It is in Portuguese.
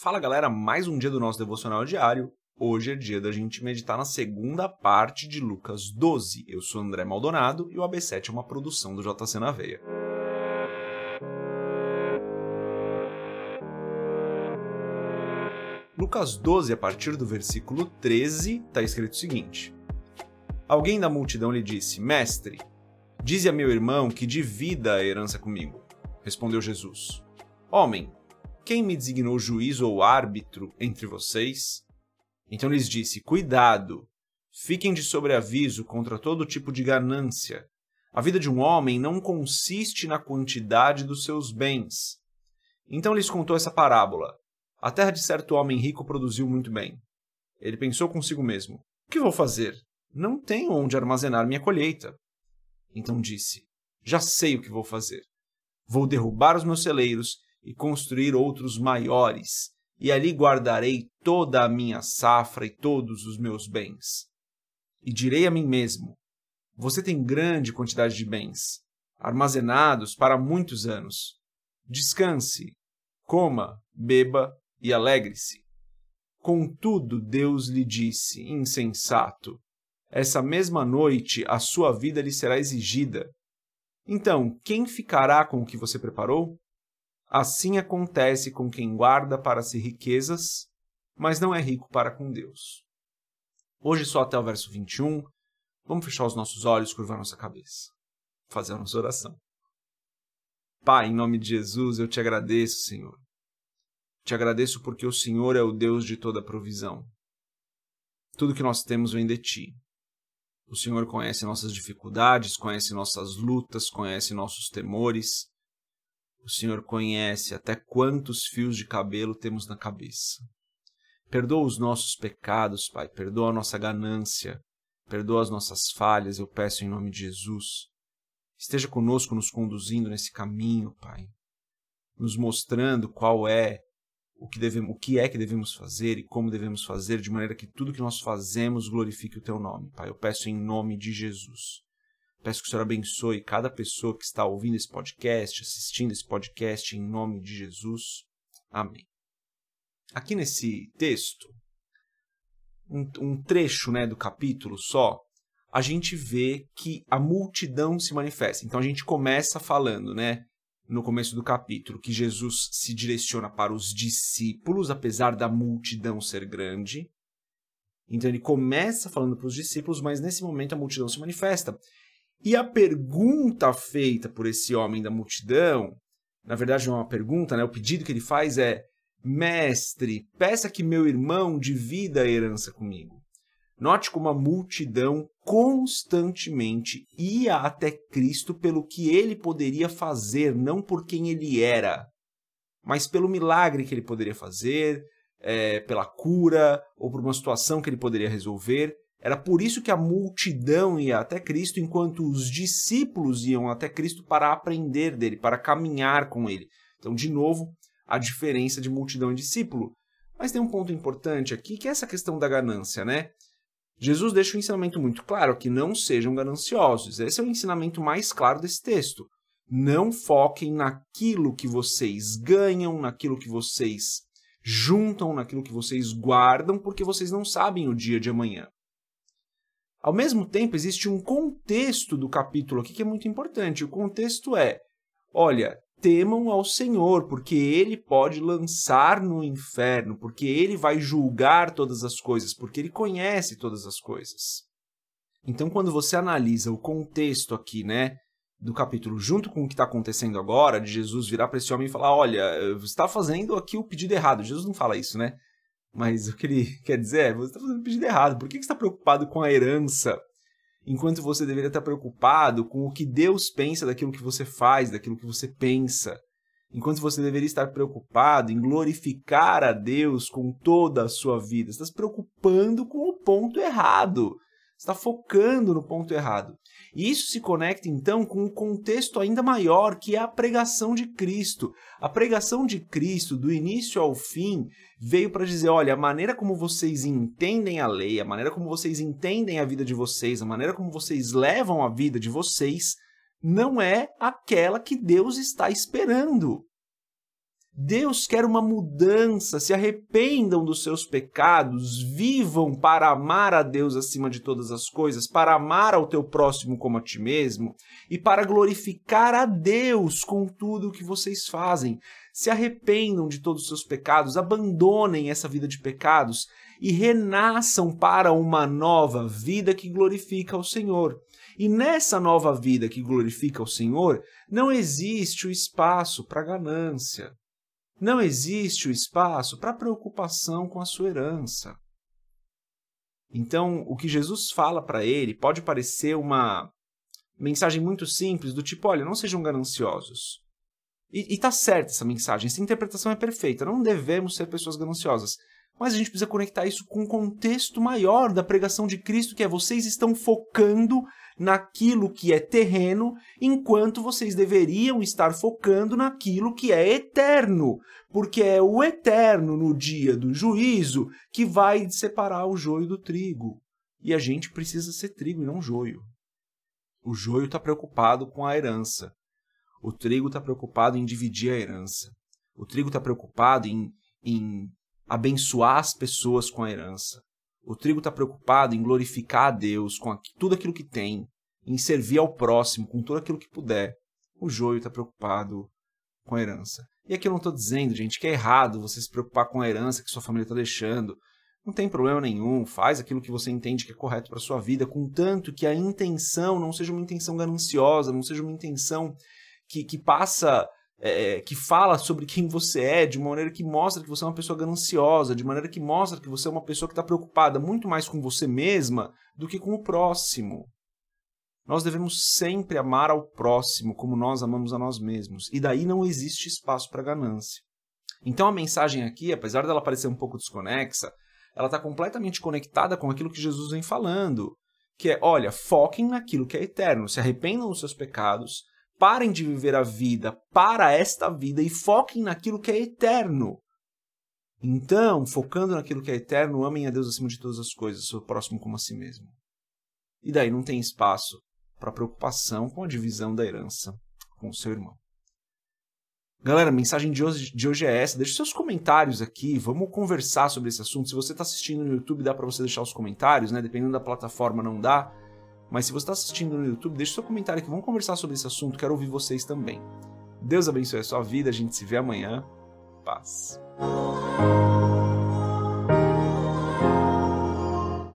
Fala galera, mais um dia do nosso devocional diário. Hoje é dia da gente meditar na segunda parte de Lucas 12. Eu sou André Maldonado e o AB7 é uma produção do JC na Veia. Lucas 12, a partir do versículo 13, está escrito o seguinte: Alguém da multidão lhe disse: Mestre, dize a meu irmão que divida a herança comigo. Respondeu Jesus: Homem, quem me designou juiz ou árbitro entre vocês? Então lhes disse: Cuidado, fiquem de sobreaviso contra todo tipo de ganância. A vida de um homem não consiste na quantidade dos seus bens. Então lhes contou essa parábola. A terra de certo homem rico produziu muito bem. Ele pensou consigo mesmo: O que vou fazer? Não tenho onde armazenar minha colheita. Então disse: Já sei o que vou fazer. Vou derrubar os meus celeiros e construir outros maiores, e ali guardarei toda a minha safra e todos os meus bens. E direi a mim mesmo: Você tem grande quantidade de bens, armazenados para muitos anos. Descanse, coma, beba e alegre-se. Contudo, Deus lhe disse, insensato: Essa mesma noite a sua vida lhe será exigida. Então, quem ficará com o que você preparou? Assim acontece com quem guarda para si riquezas, mas não é rico para com Deus. Hoje, só até o verso 21, vamos fechar os nossos olhos, curvar nossa cabeça, fazer a nossa oração. Pai, em nome de Jesus, eu te agradeço, Senhor. Te agradeço porque o Senhor é o Deus de toda provisão. Tudo que nós temos vem de ti. O Senhor conhece nossas dificuldades, conhece nossas lutas, conhece nossos temores o Senhor conhece até quantos fios de cabelo temos na cabeça. Perdoa os nossos pecados, Pai, perdoa a nossa ganância, perdoa as nossas falhas, eu peço em nome de Jesus. Esteja conosco, nos conduzindo nesse caminho, Pai, nos mostrando qual é o que, devemos, o que é que devemos fazer e como devemos fazer, de maneira que tudo que nós fazemos glorifique o Teu nome, Pai. Eu peço em nome de Jesus. Peço que o Senhor abençoe cada pessoa que está ouvindo esse podcast, assistindo esse podcast, em nome de Jesus. Amém. Aqui nesse texto, um, um trecho né, do capítulo só, a gente vê que a multidão se manifesta. Então a gente começa falando, né, no começo do capítulo, que Jesus se direciona para os discípulos, apesar da multidão ser grande. Então ele começa falando para os discípulos, mas nesse momento a multidão se manifesta. E a pergunta feita por esse homem da multidão, na verdade não é uma pergunta, né? o pedido que ele faz é: Mestre, peça que meu irmão divida a herança comigo. Note como a multidão constantemente ia até Cristo pelo que ele poderia fazer, não por quem ele era, mas pelo milagre que ele poderia fazer, é, pela cura ou por uma situação que ele poderia resolver. Era por isso que a multidão ia até Cristo, enquanto os discípulos iam até Cristo para aprender dele, para caminhar com ele. Então, de novo, a diferença de multidão e discípulo. Mas tem um ponto importante aqui, que é essa questão da ganância, né? Jesus deixa um ensinamento muito claro que não sejam gananciosos. Esse é o ensinamento mais claro desse texto. Não foquem naquilo que vocês ganham, naquilo que vocês juntam, naquilo que vocês guardam, porque vocês não sabem o dia de amanhã. Ao mesmo tempo, existe um contexto do capítulo aqui que é muito importante. O contexto é: olha, temam ao Senhor, porque ele pode lançar no inferno, porque ele vai julgar todas as coisas, porque ele conhece todas as coisas. Então, quando você analisa o contexto aqui, né, do capítulo, junto com o que está acontecendo agora, de Jesus virar para esse homem e falar: Olha, você está fazendo aqui o pedido errado. Jesus não fala isso, né? Mas o que ele quer dizer é: você está fazendo pedido errado. Por que você está preocupado com a herança? Enquanto você deveria estar preocupado com o que Deus pensa daquilo que você faz, daquilo que você pensa. Enquanto você deveria estar preocupado em glorificar a Deus com toda a sua vida. Você está se preocupando com o ponto errado está focando no ponto errado. E isso se conecta então com um contexto ainda maior, que é a pregação de Cristo. A pregação de Cristo, do início ao fim, veio para dizer: olha, a maneira como vocês entendem a lei, a maneira como vocês entendem a vida de vocês, a maneira como vocês levam a vida de vocês, não é aquela que Deus está esperando. Deus quer uma mudança, se arrependam dos seus pecados, vivam para amar a Deus acima de todas as coisas, para amar ao teu próximo como a ti mesmo e para glorificar a Deus com tudo o que vocês fazem. Se arrependam de todos os seus pecados, abandonem essa vida de pecados e renasçam para uma nova vida que glorifica ao Senhor. E nessa nova vida que glorifica ao Senhor, não existe o espaço para ganância. Não existe o espaço para preocupação com a sua herança. Então, o que Jesus fala para ele pode parecer uma mensagem muito simples, do tipo: olha, não sejam gananciosos. E, e tá certa essa mensagem, essa interpretação é perfeita. Não devemos ser pessoas gananciosas. Mas a gente precisa conectar isso com o contexto maior da pregação de Cristo, que é vocês estão focando naquilo que é terreno, enquanto vocês deveriam estar focando naquilo que é eterno, porque é o eterno no dia do juízo que vai separar o joio do trigo. E a gente precisa ser trigo e não joio. O joio está preocupado com a herança. O trigo está preocupado em dividir a herança. O trigo está preocupado em, em abençoar as pessoas com a herança. O trigo está preocupado em glorificar a Deus com tudo aquilo que tem, em servir ao próximo com tudo aquilo que puder. O joio está preocupado com a herança. E aqui eu não estou dizendo, gente, que é errado você se preocupar com a herança que sua família está deixando. Não tem problema nenhum, faz aquilo que você entende que é correto para sua vida, contanto que a intenção não seja uma intenção gananciosa, não seja uma intenção que, que passa é, é, que fala sobre quem você é, de uma maneira que mostra que você é uma pessoa gananciosa, de maneira que mostra que você é uma pessoa que está preocupada muito mais com você mesma do que com o próximo. Nós devemos sempre amar ao próximo como nós amamos a nós mesmos, e daí não existe espaço para ganância. Então a mensagem aqui, apesar dela parecer um pouco desconexa, ela está completamente conectada com aquilo que Jesus vem falando, que é, olha, foquem naquilo que é eterno, se arrependam dos seus pecados, Parem de viver a vida para esta vida e foquem naquilo que é eterno. Então, focando naquilo que é eterno, amem a Deus acima de todas as coisas, seu próximo como a si mesmo. E daí não tem espaço para preocupação com a divisão da herança com o seu irmão. Galera, a mensagem de hoje, de hoje é essa. Deixe seus comentários aqui, vamos conversar sobre esse assunto. Se você está assistindo no YouTube, dá para você deixar os comentários, né? Dependendo da plataforma, não dá. Mas se você está assistindo no YouTube, deixe seu comentário aqui, vamos conversar sobre esse assunto, quero ouvir vocês também. Deus abençoe a sua vida, a gente se vê amanhã. Paz.